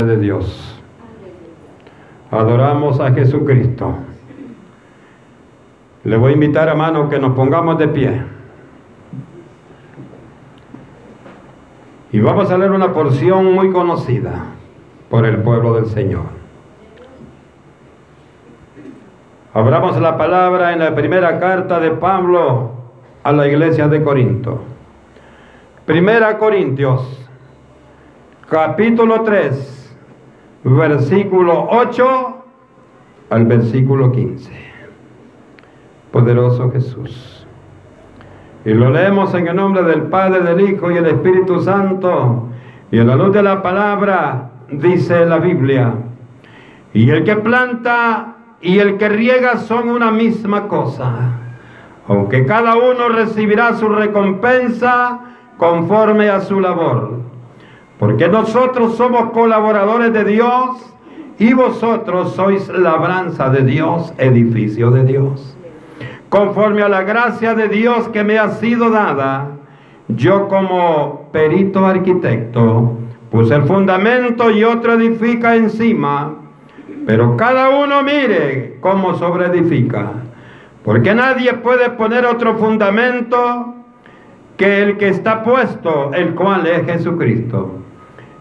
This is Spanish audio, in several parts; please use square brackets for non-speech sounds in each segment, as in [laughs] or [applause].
de Dios. Adoramos a Jesucristo. Le voy a invitar a mano que nos pongamos de pie. Y vamos a leer una porción muy conocida por el pueblo del Señor. Abramos la palabra en la primera carta de Pablo a la iglesia de Corinto. Primera Corintios, capítulo 3, versículo 8 al versículo 15. Poderoso Jesús. Y lo leemos en el nombre del Padre, del Hijo y el Espíritu Santo. Y en la luz de la palabra dice la Biblia. Y el que planta y el que riega son una misma cosa. Aunque cada uno recibirá su recompensa conforme a su labor. Porque nosotros somos colaboradores de Dios y vosotros sois labranza de Dios, edificio de Dios. Conforme a la gracia de Dios que me ha sido dada, yo como perito arquitecto puse el fundamento y otro edifica encima, pero cada uno mire cómo sobreedifica, porque nadie puede poner otro fundamento que el que está puesto, el cual es Jesucristo.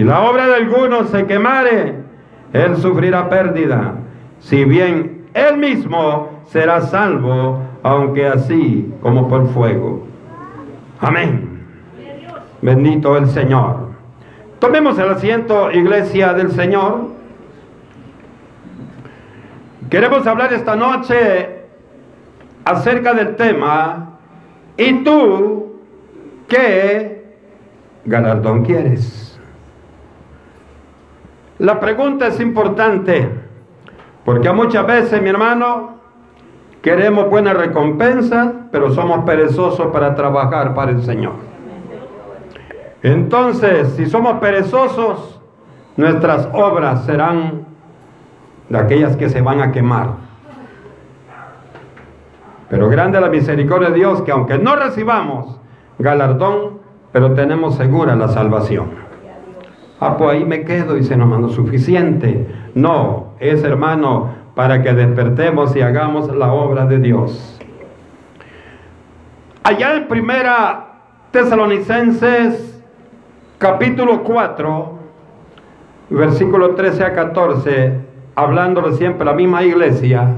Si la obra de alguno se quemare, él sufrirá pérdida. Si bien él mismo será salvo, aunque así como por fuego. Amén. Bendito el Señor. Tomemos el asiento, iglesia del Señor. Queremos hablar esta noche acerca del tema, ¿y tú qué galardón quieres? La pregunta es importante, porque muchas veces, mi hermano, queremos buena recompensa, pero somos perezosos para trabajar para el Señor. Entonces, si somos perezosos, nuestras obras serán de aquellas que se van a quemar. Pero grande la misericordia de Dios, que aunque no recibamos galardón, pero tenemos segura la salvación. Ah, pues ahí me quedo y se nos mandó suficiente. No, es hermano para que despertemos y hagamos la obra de Dios. Allá en primera Tesalonicenses capítulo 4, versículo 13 a 14, hablando siempre la misma iglesia,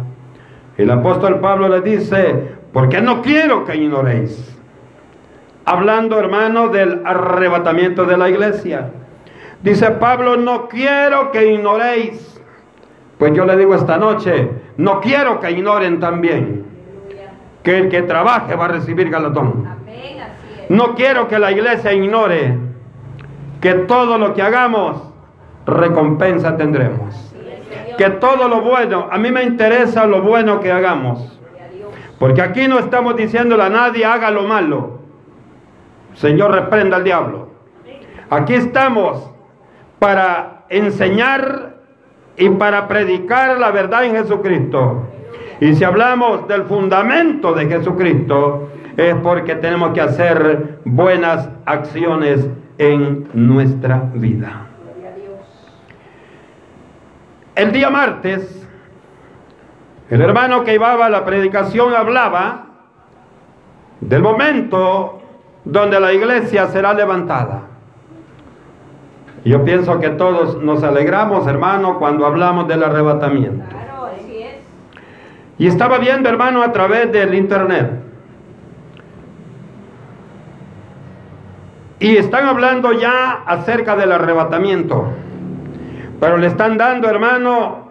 el apóstol Pablo le dice, porque no quiero que ignoréis. Hablando, hermano, del arrebatamiento de la iglesia. Dice Pablo, no quiero que ignoréis. Pues yo le digo esta noche, no quiero que ignoren también que el que trabaje va a recibir galardón. No quiero que la iglesia ignore que todo lo que hagamos, recompensa tendremos. Que todo lo bueno, a mí me interesa lo bueno que hagamos. Porque aquí no estamos diciéndole a nadie haga lo malo. Señor, reprenda al diablo. Aquí estamos para enseñar y para predicar la verdad en Jesucristo. Y si hablamos del fundamento de Jesucristo, es porque tenemos que hacer buenas acciones en nuestra vida. El día martes, el hermano que iba a la predicación hablaba del momento donde la iglesia será levantada. Yo pienso que todos nos alegramos, hermano, cuando hablamos del arrebatamiento. Y estaba viendo, hermano, a través del internet. Y están hablando ya acerca del arrebatamiento. Pero le están dando, hermano,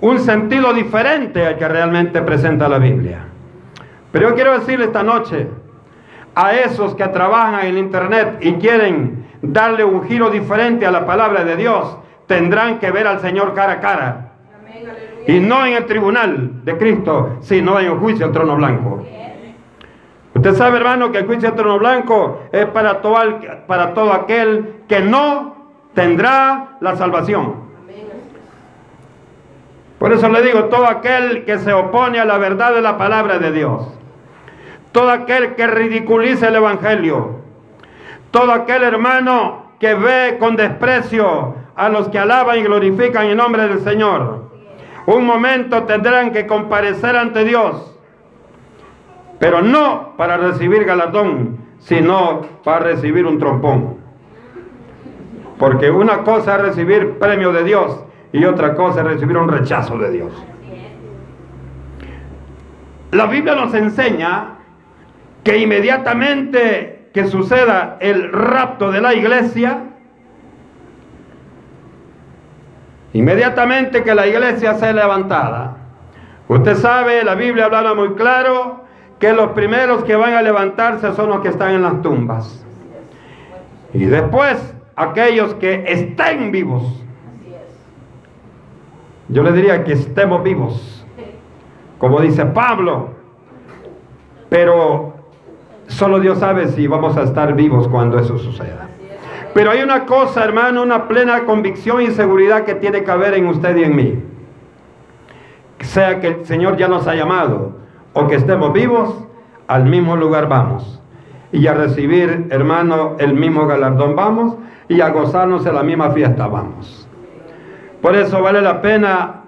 un sentido diferente al que realmente presenta la Biblia. Pero yo quiero decirle esta noche a esos que trabajan en el internet y quieren darle un giro diferente a la palabra de Dios, tendrán que ver al Señor cara a cara. Y no en el tribunal de Cristo, sino en el juicio del trono blanco. Usted sabe, hermano, que el juicio del trono blanco es para todo, para todo aquel que no tendrá la salvación. Por eso le digo, todo aquel que se opone a la verdad de la palabra de Dios, todo aquel que ridiculiza el Evangelio, todo aquel hermano que ve con desprecio a los que alaban y glorifican en nombre del Señor, un momento tendrán que comparecer ante Dios, pero no para recibir galardón, sino para recibir un trompón. Porque una cosa es recibir premio de Dios y otra cosa es recibir un rechazo de Dios. La Biblia nos enseña que inmediatamente que suceda el rapto de la iglesia, inmediatamente que la iglesia sea levantada, usted sabe, la Biblia habla muy claro que los primeros que van a levantarse son los que están en las tumbas. Y después aquellos que estén vivos. Yo le diría que estemos vivos, como dice Pablo, pero solo Dios sabe si vamos a estar vivos cuando eso suceda. Pero hay una cosa, hermano, una plena convicción y seguridad que tiene que haber en usted y en mí. Sea que el Señor ya nos ha llamado o que estemos vivos, al mismo lugar vamos. Y a recibir, hermano, el mismo galardón vamos y a gozarnos en la misma fiesta vamos. Por eso vale la pena,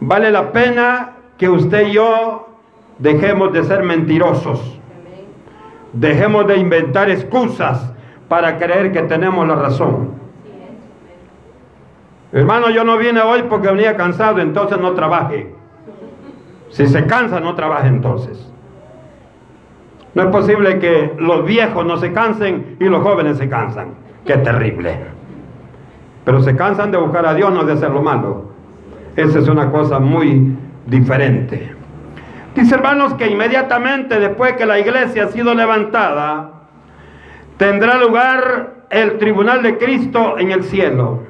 vale la pena que usted y yo dejemos de ser mentirosos. Dejemos de inventar excusas para creer que tenemos la razón. Hermano, yo no vine hoy porque venía cansado, entonces no trabaje. Si se cansa, no trabaje entonces. No es posible que los viejos no se cansen y los jóvenes se cansan. Qué terrible. Pero se cansan de buscar a Dios, no de hacer lo malo. Esa es una cosa muy diferente. Dice hermanos que inmediatamente después que la iglesia ha sido levantada, tendrá lugar el tribunal de Cristo en el cielo.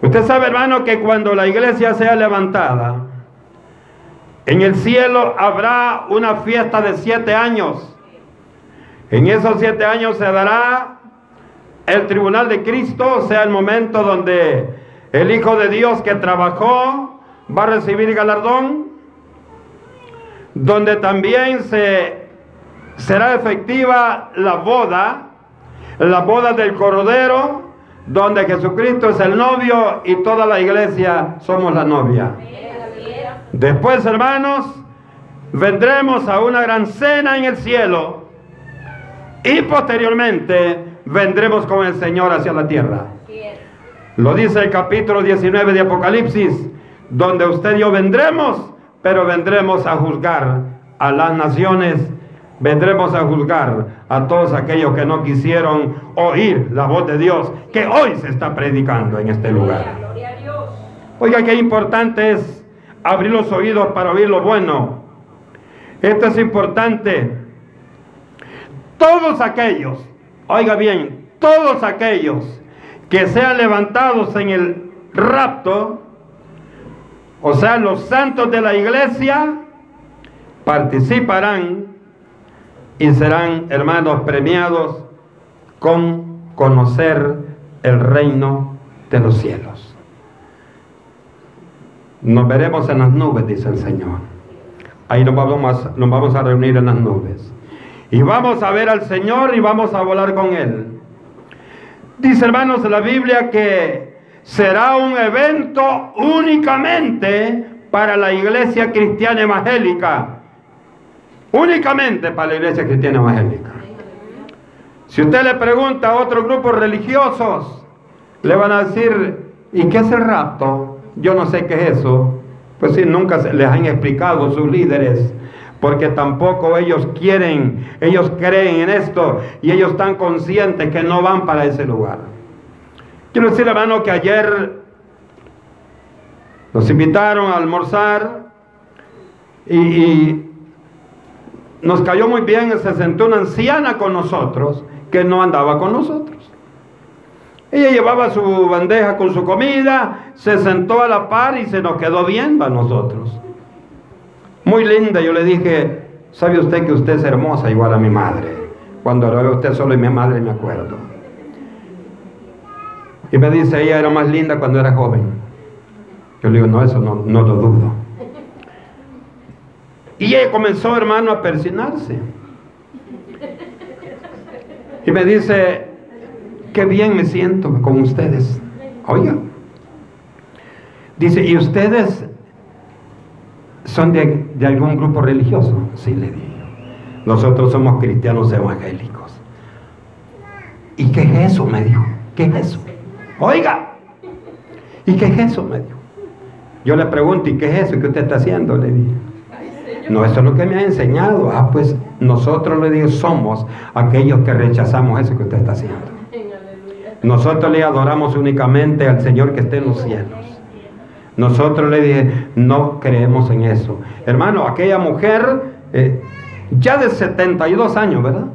Usted sabe hermano que cuando la iglesia sea levantada, en el cielo habrá una fiesta de siete años. En esos siete años se dará el tribunal de Cristo sea el momento donde el Hijo de Dios que trabajó va a recibir galardón, donde también se será efectiva la boda, la boda del Cordero, donde Jesucristo es el novio y toda la iglesia somos la novia. Después, hermanos, vendremos a una gran cena en el cielo y posteriormente vendremos con el Señor hacia la tierra. Lo dice el capítulo 19 de Apocalipsis, donde usted y yo vendremos, pero vendremos a juzgar a las naciones, vendremos a juzgar a todos aquellos que no quisieron oír la voz de Dios, que hoy se está predicando en este lugar. Oiga, qué importante es abrir los oídos para oír lo bueno. Esto es importante. Todos aquellos Oiga bien, todos aquellos que sean levantados en el rapto, o sea, los santos de la iglesia, participarán y serán, hermanos, premiados con conocer el reino de los cielos. Nos veremos en las nubes, dice el Señor. Ahí nos vamos, a reunir en las nubes. Y vamos a ver al Señor y vamos a volar con Él. Dice hermanos la Biblia que será un evento únicamente para la iglesia cristiana evangélica. Únicamente para la iglesia cristiana evangélica. Si usted le pregunta a otros grupos religiosos, le van a decir, ¿y qué es el rapto? Yo no sé qué es eso. Pues si nunca les han explicado sus líderes porque tampoco ellos quieren, ellos creen en esto y ellos están conscientes que no van para ese lugar. Quiero decir, hermano, que ayer nos invitaron a almorzar y, nos cayó muy bien, se sentó una anciana con nosotros que no andaba con nosotros. Ella llevaba su bandeja con su comida, se sentó a la par y se nos quedó viendo a nosotros. Muy linda, yo le dije, ¿sabe usted que usted es hermosa igual a mi madre? Cuando lo veo usted solo y mi madre me acuerdo. Y me dice, ella era más linda cuando era joven. Yo le digo, no, eso no, no lo dudo. Y ella comenzó, hermano, a persinarse. Y me dice, qué bien me siento con ustedes. Oiga. Dice, ¿y ustedes son de, de algún grupo religioso? Sí, le digo. Nosotros somos cristianos evangélicos. ¿Y qué es eso? Me dijo. ¿Qué es eso? Oiga. ¿Y qué es eso? Me dijo. Yo le pregunto, ¿y qué es eso que usted está haciendo? Le dije. No, eso es lo que me ha enseñado. Ah, pues nosotros le digo, somos aquellos que rechazamos eso que usted está haciendo. Nosotros le adoramos únicamente al Señor que esté en los cielos. Nosotros le dije, no creemos en eso. Hermano, aquella mujer, eh, ya de 72 años, ¿verdad?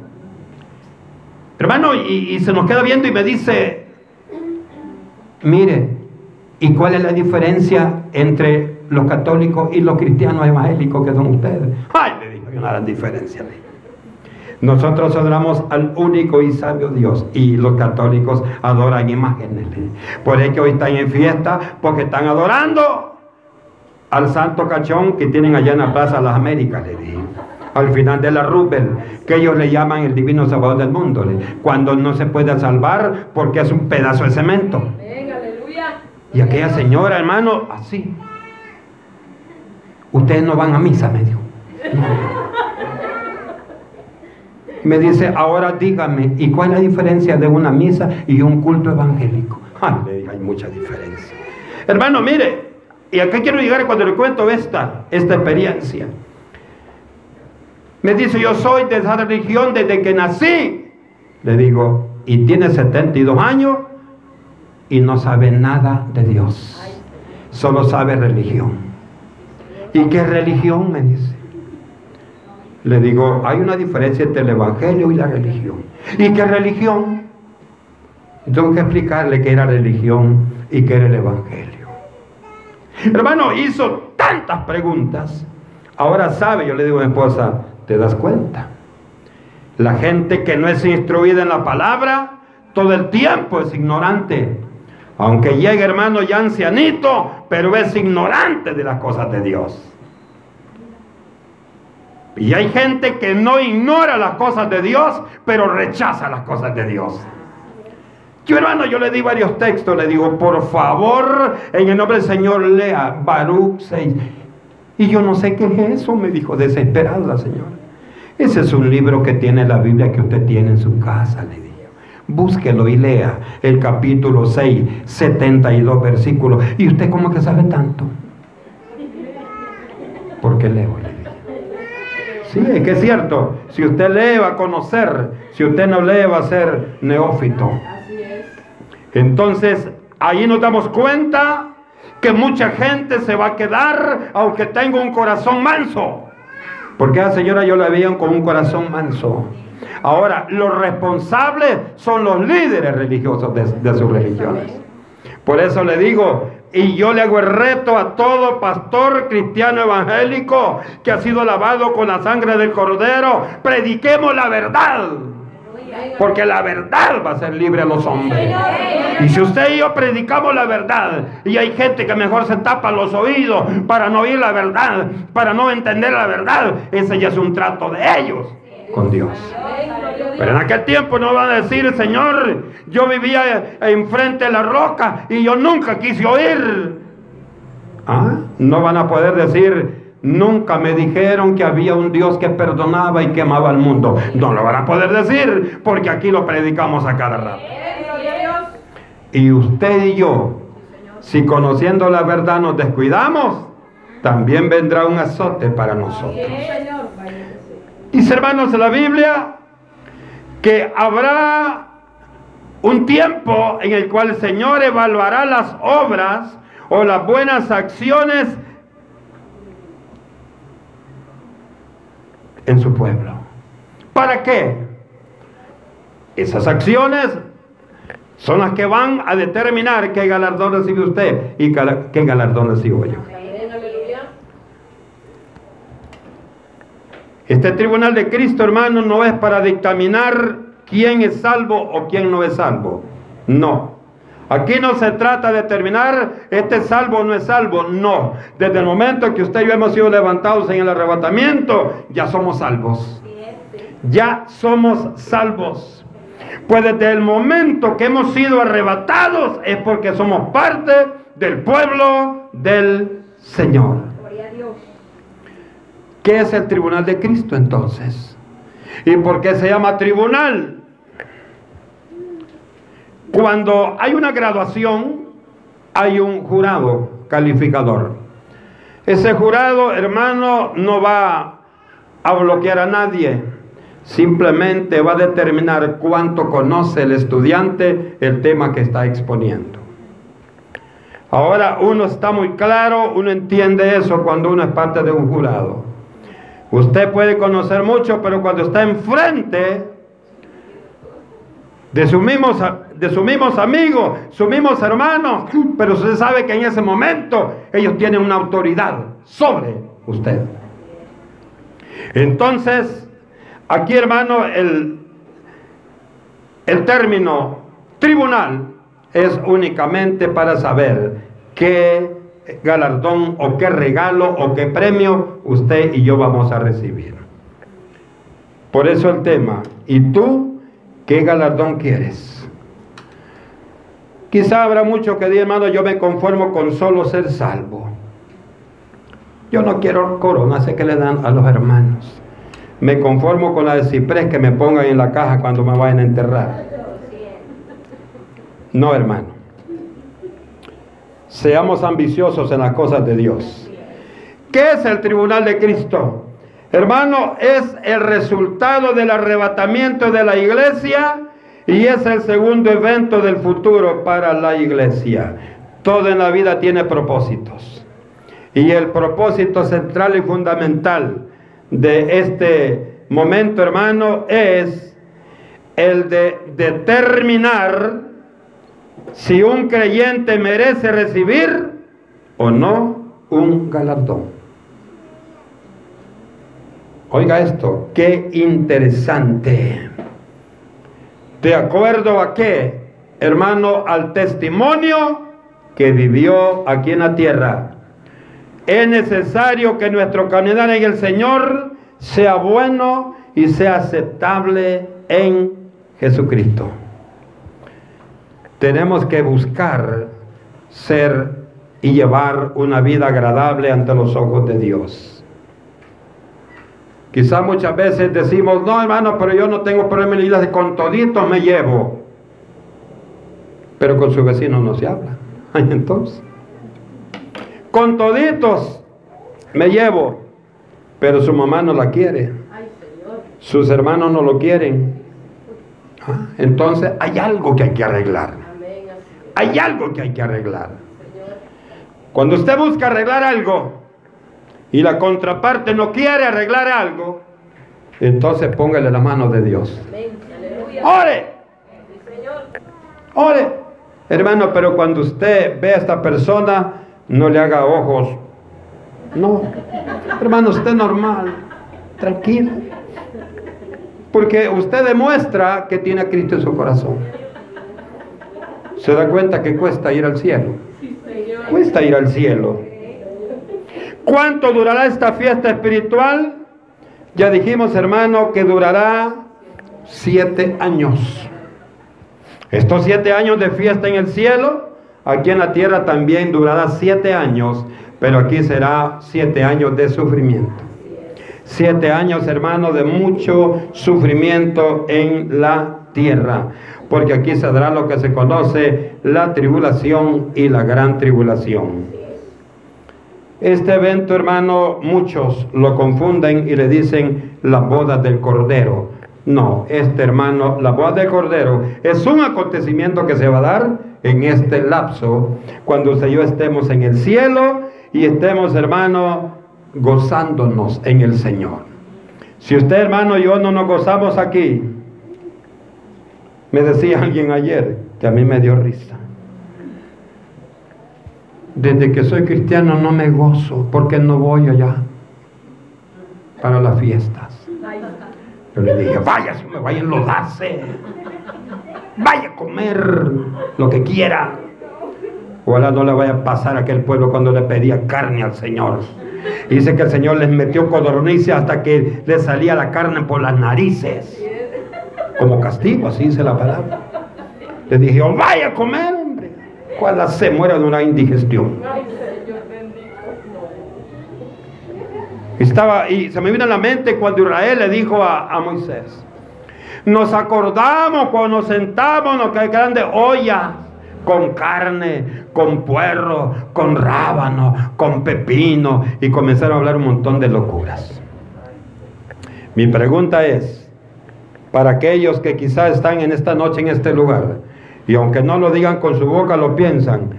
Hermano, y, y se nos queda viendo y me dice, mire, ¿y cuál es la diferencia entre los católicos y los cristianos evangélicos que son ustedes. Ay, le dijo, una gran diferencia. Nosotros adoramos al único y sabio Dios y los católicos adoran imágenes. Por eso hoy están en fiesta porque están adorando al santo cachón que tienen allá en la Plaza de las Américas, le dije. Al final de la Rubel, que ellos le llaman el divino salvador del mundo, cuando no se puede salvar porque es un pedazo de cemento. Y aquella señora, hermano, así, Ustedes no van a misa, me dijo. Me dice, ahora dígame, ¿y cuál es la diferencia de una misa y un culto evangélico? Dije, hay mucha diferencia. Hermano, mire, y acá quiero llegar cuando le cuento esta, esta experiencia. Me dice, yo soy de esa religión desde que nací. Le digo, y tiene 72 años y no sabe nada de Dios. Solo sabe religión. ¿Y qué religión? Me dice. Le digo, hay una diferencia entre el Evangelio y la religión. ¿Y qué religión? Tengo que explicarle qué era religión y qué era el Evangelio. Hermano, hizo tantas preguntas. Ahora sabe, yo le digo a mi esposa, ¿te das cuenta? La gente que no es instruida en la palabra, todo el tiempo es ignorante. Aunque llegue hermano ya ancianito, pero es ignorante de las cosas de Dios. Y hay gente que no ignora las cosas de Dios, pero rechaza las cosas de Dios. Yo hermano, yo le di varios textos, le digo, por favor, en el nombre del Señor, lea Baruch 6. Y yo no sé qué es eso, me dijo, desesperada la señora. Ese es un libro que tiene la Biblia que usted tiene en su casa, le digo. Búsquelo y lea el capítulo 6, 72 versículos. ¿Y usted cómo que sabe tanto? Porque leo, le Sí, es que es cierto. Si usted lee va a conocer. Si usted no lee va a ser neófito. Entonces, ahí nos damos cuenta que mucha gente se va a quedar aunque tenga un corazón manso. Porque a la señora yo la veía con un corazón manso. Ahora, los responsables son los líderes religiosos de, sus religiones. Por eso le digo, y yo le hago el reto a todo pastor cristiano evangélico que ha sido lavado con la sangre del cordero, prediquemos la verdad. Porque la verdad va a ser libre a los hombres. Y si usted y yo predicamos la verdad, y hay gente que mejor se tapa los oídos para no oír la verdad, para no entender la verdad, ese ya es un trato de ellos Dios. Pero en aquel tiempo no van a decir, Señor, yo vivía enfrente de la roca y yo nunca quise oír. ¿Ah? No van a poder decir, nunca me dijeron que había un Dios que perdonaba y que amaba al mundo. No lo van a poder decir porque aquí lo predicamos a cada rato. Y usted y yo, si conociendo la verdad nos descuidamos, también vendrá un azote para nosotros. Dice hermanos de la Biblia que habrá un tiempo en el cual el Señor evaluará las obras o las buenas acciones en su pueblo. ¿Para qué? Esas acciones son las que van a determinar qué galardón recibe usted y qué galardón recibo yo. Este tribunal de Cristo, hermano, no es para dictaminar quién es salvo o quién no es salvo. No. Aquí no se trata de determinar este es salvo o no es salvo. No. Desde el momento que usted y yo hemos sido levantados en el arrebatamiento, ya somos salvos. Ya somos salvos. Pues desde el momento que hemos sido arrebatados es porque somos parte del pueblo del Señor. ¿Qué es el tribunal de Cristo entonces? ¿Y por qué se llama tribunal? Cuando hay una graduación, hay un jurado calificador. Ese jurado, hermano, no va a bloquear a nadie Simplemente va a determinar cuánto conoce el estudiante el tema que está exponiendo. Ahora uno está muy claro, uno entiende eso cuando uno es parte de un jurado. Usted puede conocer mucho, pero cuando está enfrente de sus mismos, de sus mismos amigos, sus mismos hermanos, pero usted sabe que en ese momento ellos tienen una autoridad sobre usted. Entonces, Aquí, hermano, el, el término tribunal es únicamente para saber qué galardón o qué regalo o qué premio usted y yo vamos a recibir. Por eso el tema, ¿y tú qué galardón quieres? Quizá habrá mucho que decir, hermano, yo me conformo con solo ser salvo. Yo no quiero corona, sé que le dan a los hermanos. Me conformo con la de ciprés que me pongan en la caja cuando me vayan a enterrar. No, hermano. Seamos ambiciosos en las cosas de Dios. ¿Qué es el tribunal de Cristo? Hermano, es el resultado del arrebatamiento de la iglesia y es el segundo evento del futuro para la iglesia. Todo en la vida tiene propósitos. Y el propósito central y fundamental de este momento, hermano, es el de determinar si un creyente merece recibir o no un galardón. Oiga esto, qué interesante. De acuerdo a qué, hermano, al testimonio que vivió aquí en la tierra es necesario que nuestro caminar en el Señor sea bueno y sea aceptable en Jesucristo. Tenemos que buscar ser y llevar una vida agradable ante los ojos de Dios. Quizá muchas veces decimos, no hermano, pero yo no tengo problema de con toditos me llevo. Pero con su vecino no se habla. [laughs] Entonces, con toditos me llevo, pero su mamá no la quiere. Sus hermanos no lo quieren. Ah, entonces hay algo que hay que arreglar. Hay algo que hay que arreglar. Cuando usted busca arreglar algo y la contraparte no quiere arreglar algo, entonces póngale la mano de Dios. Ore. Ore. Hermano, pero cuando usted ve a esta persona no le haga ojos. No, hermano, usted normal, tranquilo. Porque usted demuestra que tiene a Cristo en su corazón. Se da cuenta que cuesta ir al cielo. Cuesta ir al cielo. ¿Cuánto durará esta fiesta espiritual? Ya dijimos, hermano, que durará siete años. Estos siete años de fiesta en el cielo Aquí en la tierra también durará siete años, pero aquí será siete años de sufrimiento. Siete años, hermano, de mucho sufrimiento en la tierra. Porque aquí se dará lo que se conoce la tribulación y la gran tribulación. Este evento, hermano, muchos lo confunden y le dicen la boda del Cordero. No, este hermano, la boda del Cordero es un acontecimiento que se va a dar en este lapso, cuando usted y yo estemos en el cielo y estemos, hermano, gozándonos en el Señor. Si usted, hermano, y yo no nos gozamos aquí, me decía alguien ayer, que a mí me dio risa. Desde que soy cristiano no me gozo porque no voy allá para las fiestas. Yo le dije, vaya, si me vaya a enlodarse. Vaya a comer lo que quiera. Ojalá no le vaya a pasar a aquel pueblo cuando le pedía carne al Señor. Dice que el Señor les metió codornices hasta que le salía la carne por las narices. Como castigo, así dice la palabra. Le dije, oh, vaya a comer, hombre. Cuando se muera de una indigestión. Estaba, y se me vino a la mente cuando Israel le dijo a, a Moisés, nos acordamos cuando nos sentamos en que grande olla con carne, con puerro, con rábano, con pepino y comenzaron a hablar un montón de locuras. Mi pregunta es, para aquellos que quizás están en esta noche en este lugar, y aunque no lo digan con su boca, lo piensan,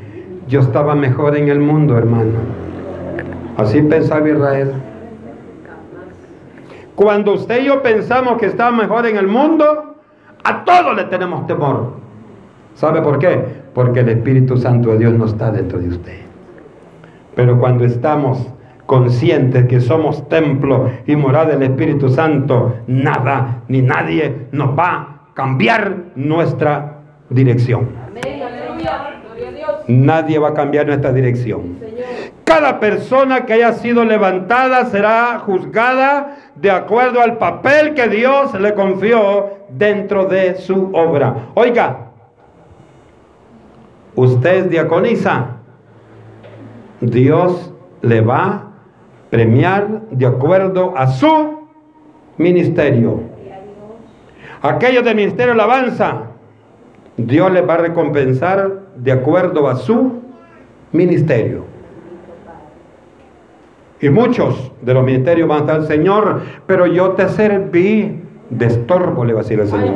yo estaba mejor en el mundo, hermano. Así pensaba Israel. Cuando usted y yo pensamos que está mejor en el mundo, a todos le tenemos temor. ¿Sabe por qué? Porque el Espíritu Santo de Dios no está dentro de usted. Pero cuando estamos conscientes que somos templo y morada del Espíritu Santo, nada ni nadie nos va a cambiar nuestra dirección. Nadie va a cambiar nuestra dirección. Cada persona que haya sido levantada será juzgada de acuerdo al papel que Dios le confió dentro de su obra. Oiga, usted es diaconisa. Dios le va premiar de acuerdo a su ministerio. Aquellos del ministerio alabanza, Dios les va a recompensar de acuerdo a su ministerio. Y muchos de los ministerios van a estar, Señor, pero yo te serví de estorbo, le va a decir el Señor.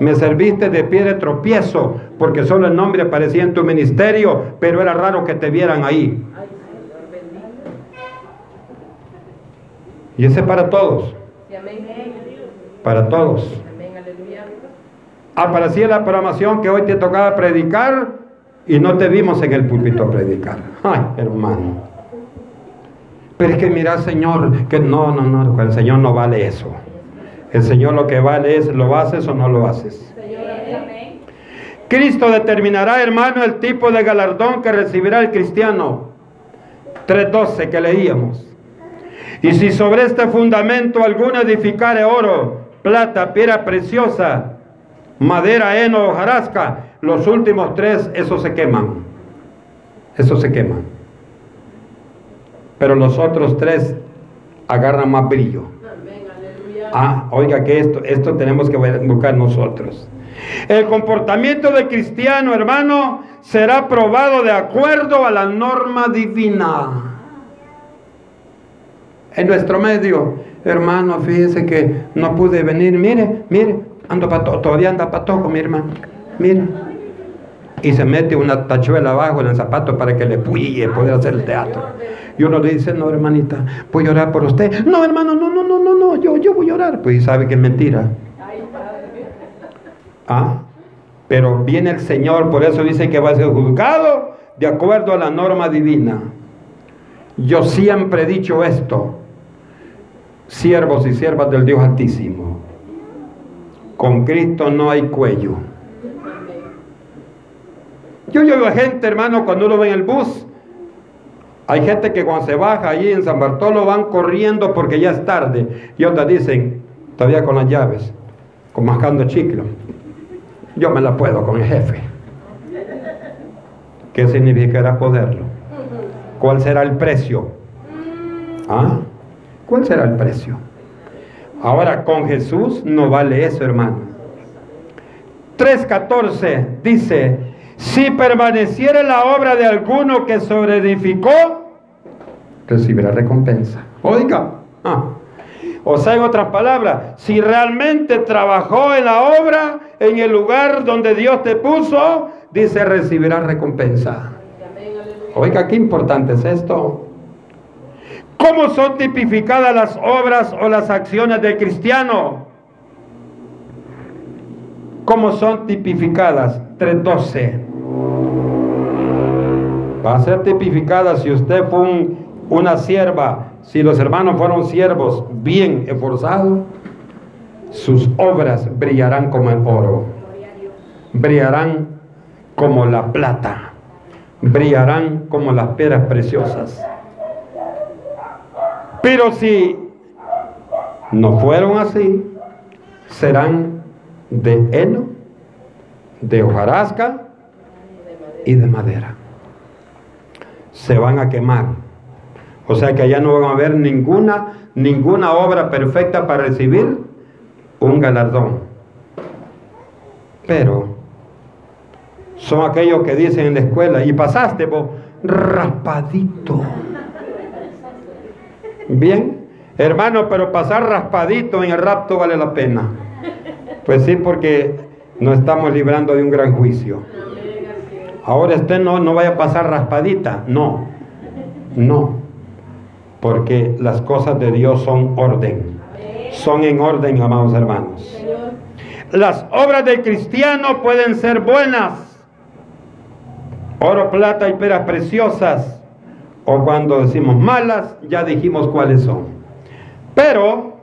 Me serviste de pie de tropiezo, porque solo el nombre aparecía en tu ministerio, pero era raro que te vieran ahí. Y ese para todos. Para todos. Aparecía la programación que hoy te tocaba predicar y no te vimos en el púlpito predicar. Ay, hermano. Pero es que mira, Señor, que no, no, no, el Señor no vale eso. El Señor lo que vale es, ¿lo haces o no lo haces? Cristo determinará, hermano, el tipo de galardón que recibirá el cristiano. 3.12 que leíamos. Y si sobre este fundamento alguno edificare oro, plata, piedra preciosa, madera, heno, jarasca, los últimos tres, esos se queman. Esos se queman pero los otros tres agarran más brillo. Ah, oiga que esto, esto tenemos que buscar nosotros. El comportamiento del cristiano, hermano, será probado de acuerdo a la norma divina. En nuestro medio, hermano, fíjese que no pude venir. Mire, mire, ando pato, todavía anda patojo, mi hermano. Mire. Y se mete una tachuela abajo en el zapato para que le puye poder hacer el teatro. Y uno le dice, no, hermanita, voy a orar por usted. No, hermano, no, no, no, no, no, yo, yo voy a orar. Pues sabe que es mentira. Ah, pero viene el Señor, por eso dice que va a ser juzgado de acuerdo a la norma divina. Yo siempre he dicho esto, siervos y siervas del Dios Altísimo, con Cristo no hay cuello. Yo llevo a gente, hermano, cuando uno ve en el bus, hay gente que cuando se baja allí en San Bartolo van corriendo porque ya es tarde. Y otras dicen, todavía con las llaves, con mascando chiclo. Yo me la puedo con el jefe. ¿Qué significará poderlo? ¿Cuál será el precio? ¿Ah? ¿Cuál será el precio? Ahora con Jesús no vale eso, hermano. 3.14 dice, si permaneciera la obra de alguno que sobreedificó, recibirá recompensa. Oiga, ah. o sea, en otras palabras, si realmente trabajó en la obra, en el lugar donde Dios te puso, dice, recibirá recompensa. Oiga, qué importante es esto. ¿Cómo son tipificadas las obras o las acciones del cristiano? ¿Cómo son tipificadas? 3.12. Va a ser tipificada si usted fue una sierva, si los hermanos fueron siervos bien esforzados, sus obras brillarán como el oro, brillarán como la plata, brillarán como las piedras preciosas. Pero si no fueron así, serán de heno, de hojarasca y de madera. Se van a quemar. O sea que allá no van a haber ninguna, ninguna obra perfecta para recibir un galardón. Pero son aquellos que dicen en la escuela, y pasaste vos raspadito. Bien, hermano, pero pasar raspadito en el rapto vale la pena. Pues sí, porque no estamos librando de un gran juicio. Ahora usted no, no vaya a pasar raspadita, no, no, porque las cosas de Dios son orden, son en orden, amados hermanos. Las obras del cristiano pueden ser buenas, oro, plata y peras preciosas, o cuando decimos malas, ya dijimos cuáles son. Pero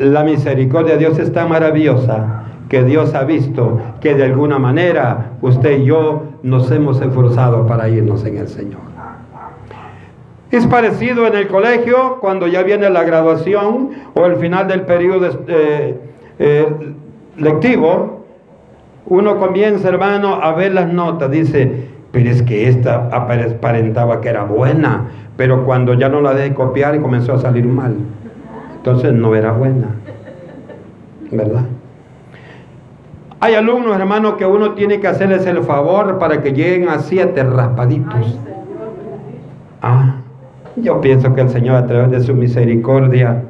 la misericordia de Dios es tan maravillosa que Dios ha visto que de alguna manera usted y yo nos hemos esforzado para irnos en el Señor. Es parecido en el colegio cuando ya viene la graduación o el final del periodo eh, eh, lectivo. Uno comienza, hermano, a ver las notas. Dice, pero es que esta aparentaba que era buena, pero cuando ya no la dejé copiar y comenzó a salir mal. Entonces no era buena. ¿Verdad? Hay alumnos, hermanos, que uno tiene que hacerles el favor para que lleguen a siete raspaditos. Ah, yo pienso que el Señor a través de su misericordia,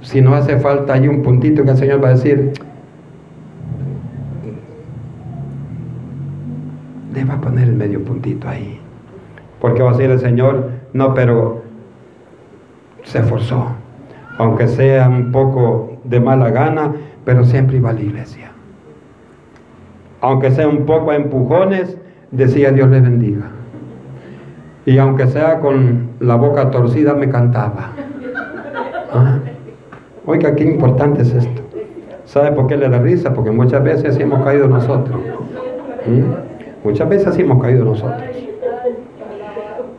si no hace falta hay un puntito que el Señor va a decir, le va a poner el medio puntito ahí. Porque va a decir el Señor, no, pero se esforzó. Aunque sea un poco de mala gana, pero siempre iba a la iglesia. Aunque sea un poco a empujones, decía Dios le bendiga. Y aunque sea con la boca torcida, me cantaba. [laughs] Oiga, qué importante es esto. ¿Sabe por qué le da risa? Porque muchas veces hemos caído nosotros. Muchas veces hemos caído nosotros.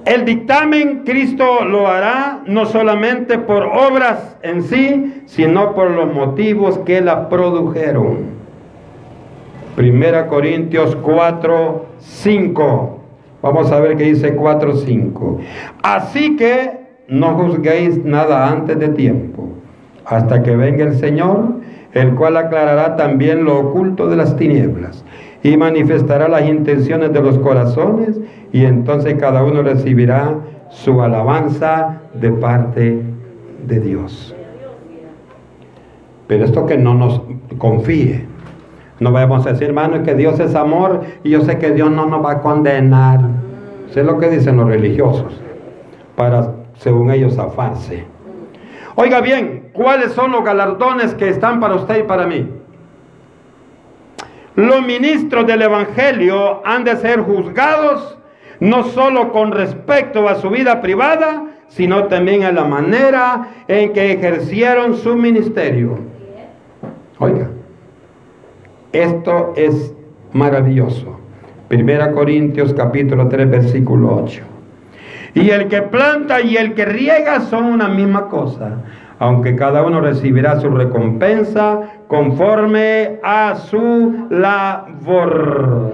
El dictamen Cristo lo hará no solamente por obras en sí, sino por los motivos que la produjeron. Primera Corintios 4, 5. Vamos a ver qué dice 4, 5. Así que no juzguéis nada antes de tiempo, hasta que venga el Señor, el cual aclarará también lo oculto de las tinieblas y manifestará las intenciones de los corazones y entonces cada uno recibirá su alabanza de parte de Dios. Pero esto que no nos confíe. No vayamos a decir, hermano, que Dios es amor y yo sé que Dios no nos va a condenar. Sé lo que dicen los religiosos, para, según ellos, zafarse. Oiga bien, ¿cuáles son los galardones que están para usted y para mí? Los ministros del Evangelio han de ser juzgados no solo con respecto a su vida privada, sino también a la manera en que ejercieron su ministerio. Oiga, esto es maravilloso. Primera Corintios capítulo 3 versículo 8. Y el que planta y el que riega son una misma cosa aunque cada uno recibirá su recompensa conforme a su labor.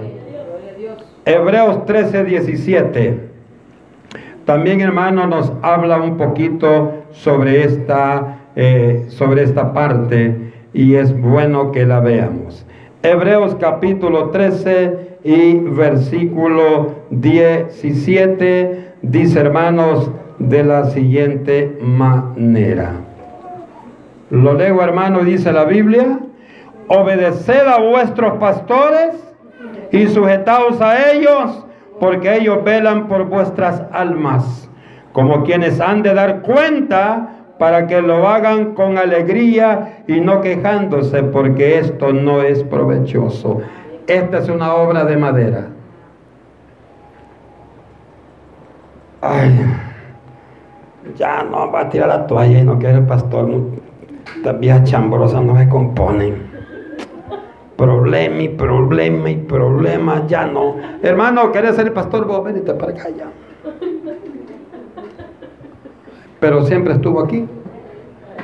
Hebreos 13, 17. También, hermano, nos habla un poquito sobre esta, eh, sobre esta parte y es bueno que la veamos. Hebreos capítulo 13 y versículo 17 dice, hermanos, de la siguiente manera. Lo leo hermano, dice la Biblia, obedeced a vuestros pastores y sujetaos a ellos, porque ellos velan por vuestras almas, como quienes han de dar cuenta para que lo hagan con alegría y no quejándose, porque esto no es provechoso. Esta es una obra de madera. Ay, ya no va a tirar la toalla y no quiere el pastor. Estas viejas chambrosas no se componen. Problema y problema y problema, ya no. Hermano, ¿querés ser el pastor? Vos venite para acá ya pero siempre estuvo aquí.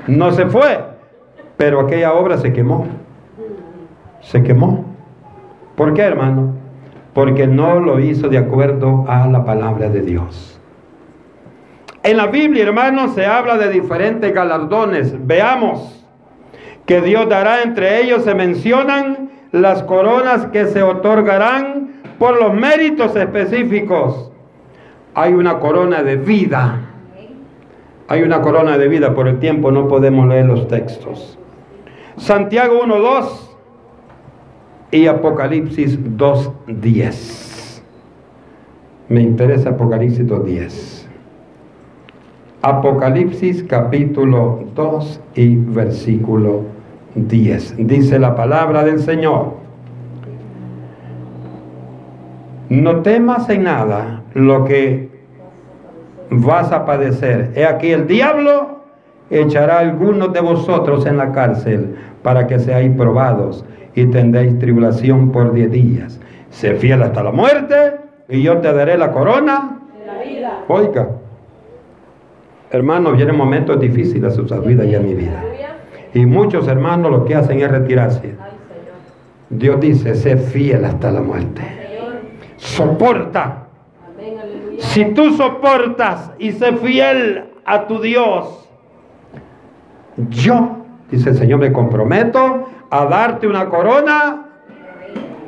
No se fue, pero aquella obra se quemó. Se quemó. ¿Por qué, hermano? Porque no lo hizo de acuerdo a la palabra de Dios. En la Biblia, hermano, se habla de diferentes galardones. Veamos que Dios dará entre ellos, se mencionan las coronas que se otorgarán por los méritos específicos. Hay una corona de vida hay una corona de vida, por el tiempo no podemos leer los textos. Santiago 1.2 y Apocalipsis 2.10. Me interesa Apocalipsis 2.10. Apocalipsis capítulo 2 y versículo 10. Dice la palabra del Señor. No temas en nada lo que vas a padecer. He aquí el diablo echará a algunos de vosotros en la cárcel para que seáis probados y tendréis tribulación por diez días. Sé fiel hasta la muerte y yo te daré la corona de la vida. Oiga, hermanos, vienen momentos difíciles en su vida y en mi vida. Y muchos hermanos lo que hacen es retirarse. Dios dice, sé fiel hasta la muerte. Soporta si tú soportas y sé fiel a tu Dios, yo, dice el Señor, me comprometo a darte una corona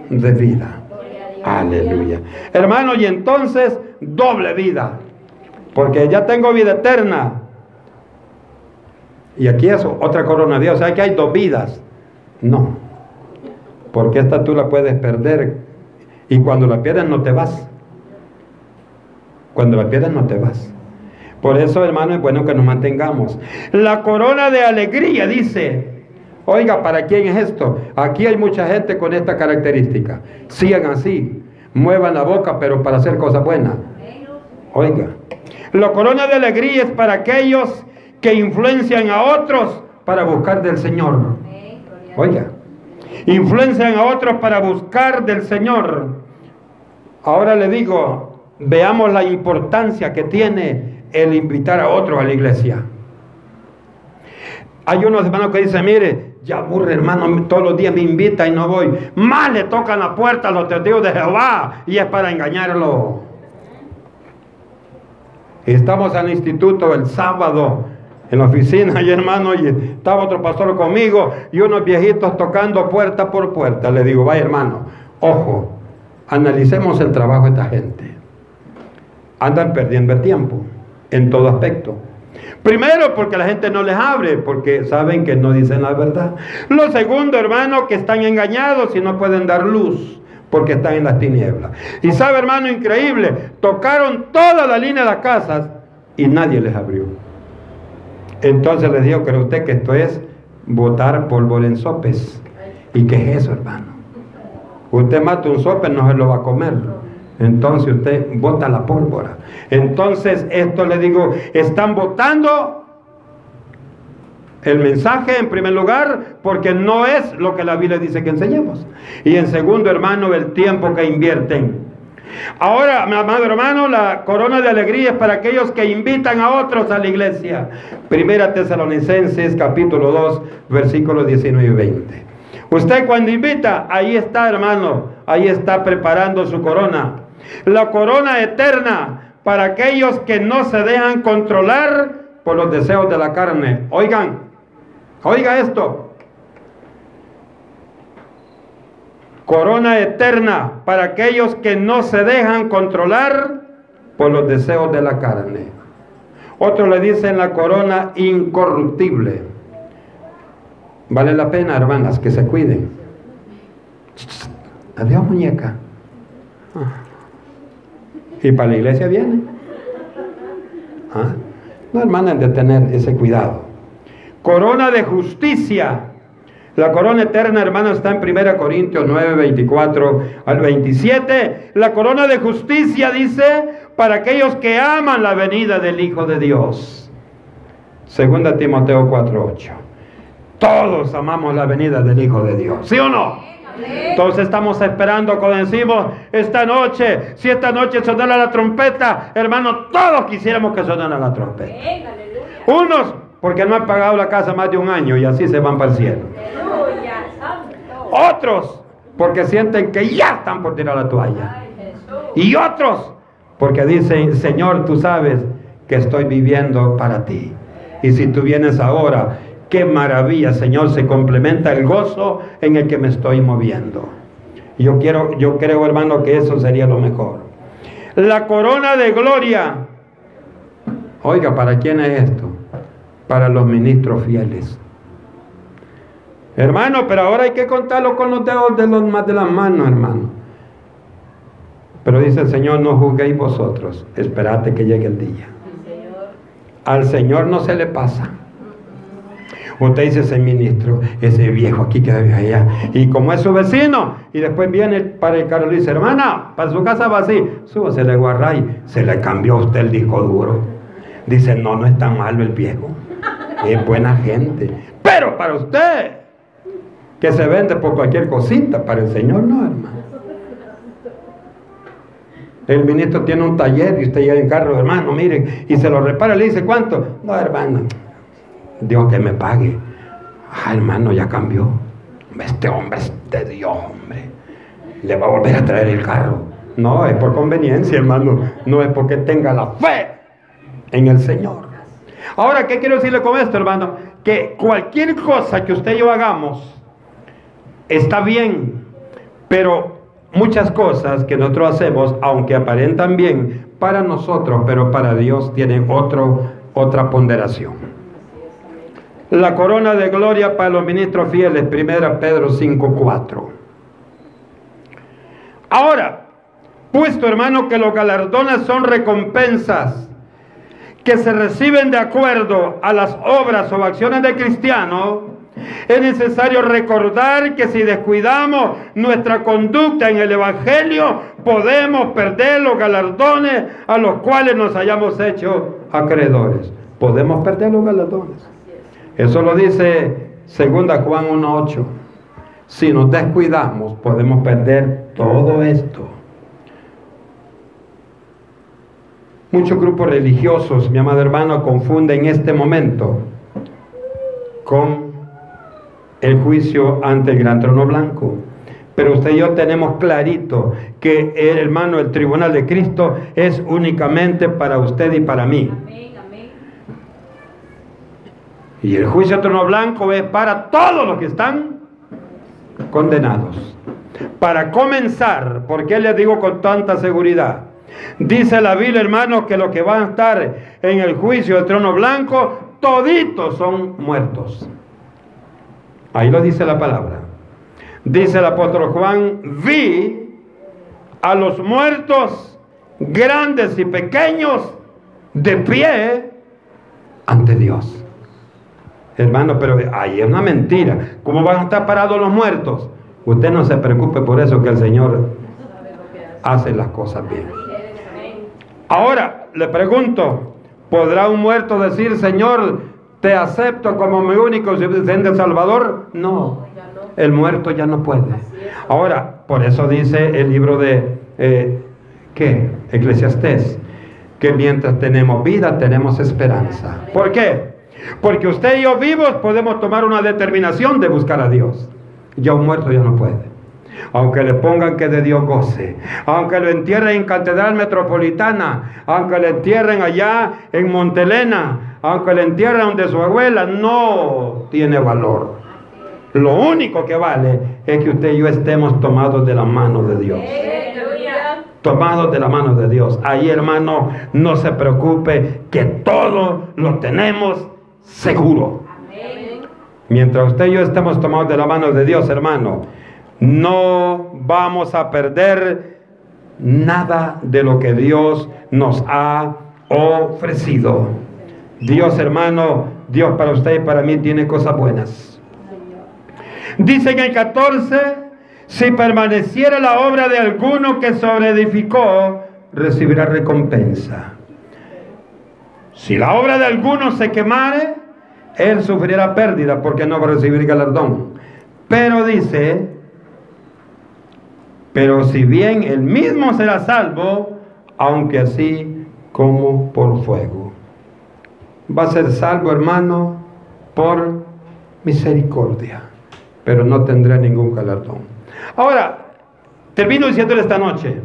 de vida. Aleluya. Hermano, y entonces doble vida. Porque ya tengo vida eterna. Y aquí es otra corona de Dios. O sea que hay dos vidas. No. Porque esta tú la puedes perder. Y cuando la pierdes no te vas. Cuando la pierdes no te vas. Por eso, hermano, es bueno que nos mantengamos. La corona de alegría dice, oiga, ¿para quién es esto? Aquí hay mucha gente con esta característica. Sigan así, muevan la boca, pero para hacer cosas buenas. Oiga, la corona de alegría es para aquellos que influencian a otros para buscar del Señor. Oiga, influencian a otros para buscar del Señor. Ahora le digo, veamos la importancia que tiene el invitar a otros a la iglesia. Hay unos hermanos que dicen, mire, ya aburre hermano, todos los días me invita y no voy. Más le tocan la puerta a los testigos de Jehová y es para engañarlo. Estamos al instituto el sábado en la oficina [laughs] y hermano, y estaba otro pastor conmigo y unos viejitos tocando puerta por puerta. Le digo, vaya hermano, ojo, analicemos el trabajo de esta gente andan perdiendo el tiempo en todo aspecto. Primero, porque la gente no les abre, porque saben que no dicen la verdad. Lo segundo, hermano, que están engañados y no pueden dar luz, porque están en las tinieblas. Y sabe, hermano, increíble, tocaron toda la línea de las casas y nadie les abrió. Entonces les digo, ¿cree usted que esto es botar polvo en sopes? ¿Y qué es eso, hermano? Usted mata un sope, no se lo va a comer entonces usted bota la pólvora. Entonces esto le digo, están votando el mensaje en primer lugar porque no es lo que la Biblia dice que enseñemos. Y en segundo, hermano, el tiempo que invierten. Ahora, mi amado hermano, la corona de alegría es para aquellos que invitan a otros a la iglesia. Primera Tesalonicenses capítulo 2, versículos 19 y 20. Usted cuando invita, ahí está, hermano, ahí está preparando su corona la corona eterna para aquellos que no se dejan controlar por los deseos de la carne. Oigan, oiga esto. Corona eterna para aquellos que no se dejan controlar por los deseos de la carne. Otros le dicen la corona incorruptible. Vale la pena, hermanas, que se cuiden. Adiós, muñeca. Y para la iglesia viene. ¿Ah? No, hermano, de tener ese cuidado. Corona de justicia. La corona eterna, hermano, está en 1 Corintios 9, 24 al 27. La corona de justicia dice para aquellos que aman la venida del Hijo de Dios. Segunda Timoteo 4, 8. Todos amamos la venida del Hijo de Dios. ¿Sí o no? Entonces estamos esperando cuando decimos esta noche, si esta noche sonara la trompeta, hermano, todos quisiéramos que sonara la trompeta. Unos porque no han pagado la casa más de un año y así se van para el cielo. Otros porque sienten que ya están por tirar la toalla. Y otros porque dicen, Señor, tú sabes que estoy viviendo para ti. Y si tú vienes ahora Qué maravilla, Señor, se complementa el gozo en el que me estoy moviendo. Yo quiero, yo creo, hermano, que eso sería lo mejor. La corona de gloria. Oiga, ¿para quién es esto? Para los ministros fieles. Hermano, pero ahora hay que contarlo con los dedos de los de las manos, hermano. Pero dice el Señor, no juzguéis vosotros, esperate que llegue el día. Al Señor no se le pasa. Usted dice ese ministro, ese viejo aquí que allá. Y como es su vecino, y después viene para el carro y dice, hermana, para su casa va así. Súbase le guarray. Se le cambió a usted el disco duro. Dice, no, no es tan malo el viejo. Es buena gente. Pero para usted, que se vende por cualquier cosita, para el Señor no, hermano. El ministro tiene un taller y usted llega en carro, hermano, mire, y se lo repara, le dice, ¿cuánto? No, hermano, Dios que me pague. Ah, hermano, ya cambió. Este hombre es de Dios, hombre. Le va a volver a traer el carro. No, es por conveniencia, hermano. No es porque tenga la fe en el Señor. Ahora, ¿qué quiero decirle con esto, hermano? Que cualquier cosa que usted y yo hagamos está bien, pero muchas cosas que nosotros hacemos, aunque aparentan bien para nosotros, pero para Dios tienen otro, otra ponderación la corona de gloria para los ministros fieles, 1 Pedro 5.4. Ahora, puesto hermano que los galardones son recompensas que se reciben de acuerdo a las obras o acciones de cristiano, es necesario recordar que si descuidamos nuestra conducta en el Evangelio, podemos perder los galardones a los cuales nos hayamos hecho acreedores. Podemos perder los galardones. Eso lo dice 2 Juan 1.8. Si nos descuidamos, podemos perder todo esto. Muchos grupos religiosos, mi amado hermano, confunden este momento con el juicio ante el gran trono blanco. Pero usted y yo tenemos clarito que el hermano, el tribunal de Cristo es únicamente para usted y para mí. Y el juicio trono blanco es para todos los que están condenados. Para comenzar, ¿por qué les digo con tanta seguridad? Dice la Biblia, hermanos, que los que van a estar en el juicio del trono blanco, toditos son muertos. Ahí lo dice la palabra. Dice el apóstol Juan, vi a los muertos, grandes y pequeños, de pie ante Dios. Hermano, pero ahí es una mentira. ¿Cómo van a estar parados los muertos? Usted no se preocupe por eso que el Señor hace las cosas bien. Ahora le pregunto, ¿podrá un muerto decir, Señor, te acepto como mi único suficiente Salvador? No, el muerto ya no puede. Ahora, por eso dice el libro de, eh, ¿qué? Eclesiastés, que mientras tenemos vida tenemos esperanza. ¿Por qué? Porque usted y yo vivos podemos tomar una determinación de buscar a Dios. Ya un muerto ya no puede. Aunque le pongan que de Dios goce, aunque lo entierren en Catedral Metropolitana, aunque le entierren allá en Montelena, aunque le entierren donde su abuela, no tiene valor. Lo único que vale es que usted y yo estemos tomados de la mano de Dios tomados de la mano de Dios. Ahí, hermano, no se preocupe que todo lo tenemos seguro. Mientras usted y yo estemos tomados de la mano de Dios, hermano, no vamos a perder nada de lo que Dios nos ha ofrecido. Dios hermano, Dios para usted y para mí tiene cosas buenas. Dice en el 14, si permaneciera la obra de alguno que sobreedificó, recibirá recompensa. Si la obra de alguno se quemare, él sufrirá pérdida porque no va a recibir galardón. Pero dice, pero si bien él mismo será salvo, aunque así como por fuego. Va a ser salvo, hermano, por misericordia, pero no tendrá ningún galardón. Ahora, termino diciéndole esta noche,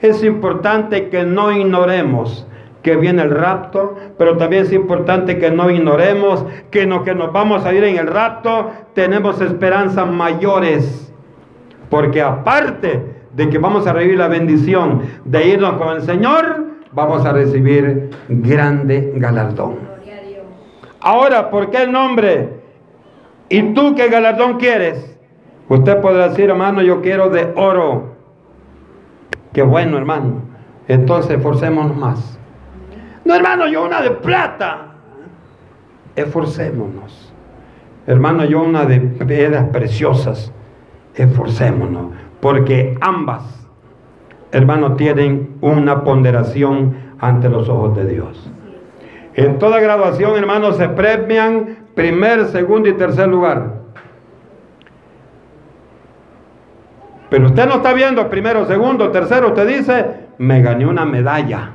es importante que no ignoremos que viene el rapto, pero también es importante que no ignoremos que lo que nos vamos a ir en el rapto tenemos esperanzas mayores, porque aparte de que vamos a recibir la bendición de irnos con el Señor, vamos a recibir grande galardón. Ahora, ¿por qué el nombre? ¿Y tú qué galardón quieres? Usted podrá decir, hermano, yo quiero de oro. Qué bueno, hermano. Entonces, esforcémonos más. No, hermano, yo una de plata. Esforcémonos. Hermano, yo una de piedras preciosas. Esforcémonos. Porque ambas, hermano, tienen una ponderación ante los ojos de Dios. En toda graduación, hermano, se premian primer, segundo y tercer lugar. Pero usted no está viendo primero, segundo, tercero, usted dice, me gané una medalla.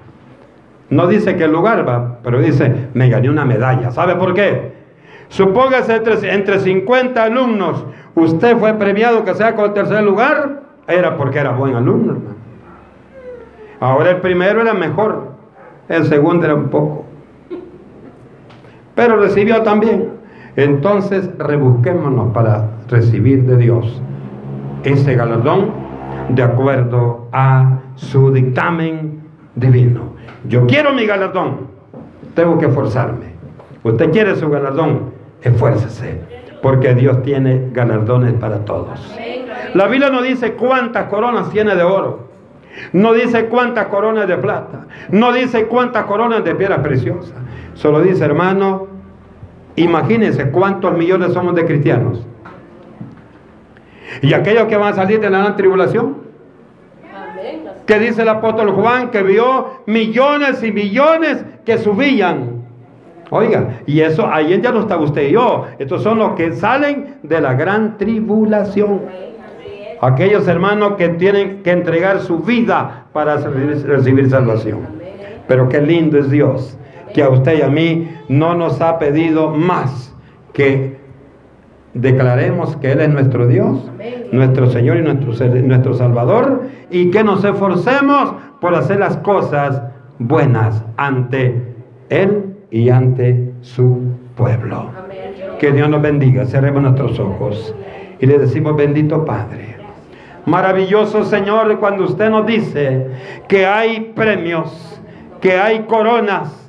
No dice qué lugar va, pero dice, me gané una medalla. ¿Sabe por qué? Supóngase entre, entre 50 alumnos, usted fue premiado que sea con el tercer lugar, era porque era buen alumno, hermano. Ahora el primero era mejor, el segundo era un poco. Pero recibió también. Entonces rebusquémonos para recibir de Dios ese galardón de acuerdo a su dictamen divino. Yo quiero mi galardón, tengo que esforzarme. Usted quiere su galardón, esfuércese, porque Dios tiene galardones para todos. La Biblia no dice cuántas coronas tiene de oro, no dice cuántas coronas de plata, no dice cuántas coronas de piedras preciosas. Solo dice, hermano, imagínense cuántos millones somos de cristianos. Y aquellos que van a salir de la gran tribulación, que dice el apóstol Juan que vio millones y millones que subían. Oiga, y eso ahí ya no está usted y yo. Estos son los que salen de la gran tribulación. Aquellos hermanos que tienen que entregar su vida para recibir salvación. Pero qué lindo es Dios, que a usted y a mí no nos ha pedido más que declaremos que Él es nuestro Dios, nuestro Señor y nuestro, nuestro Salvador, y que nos esforcemos por hacer las cosas buenas ante Él y ante su pueblo. Que Dios nos bendiga. Cerremos nuestros ojos y le decimos, bendito Padre. Maravilloso Señor, cuando usted nos dice que hay premios, que hay coronas,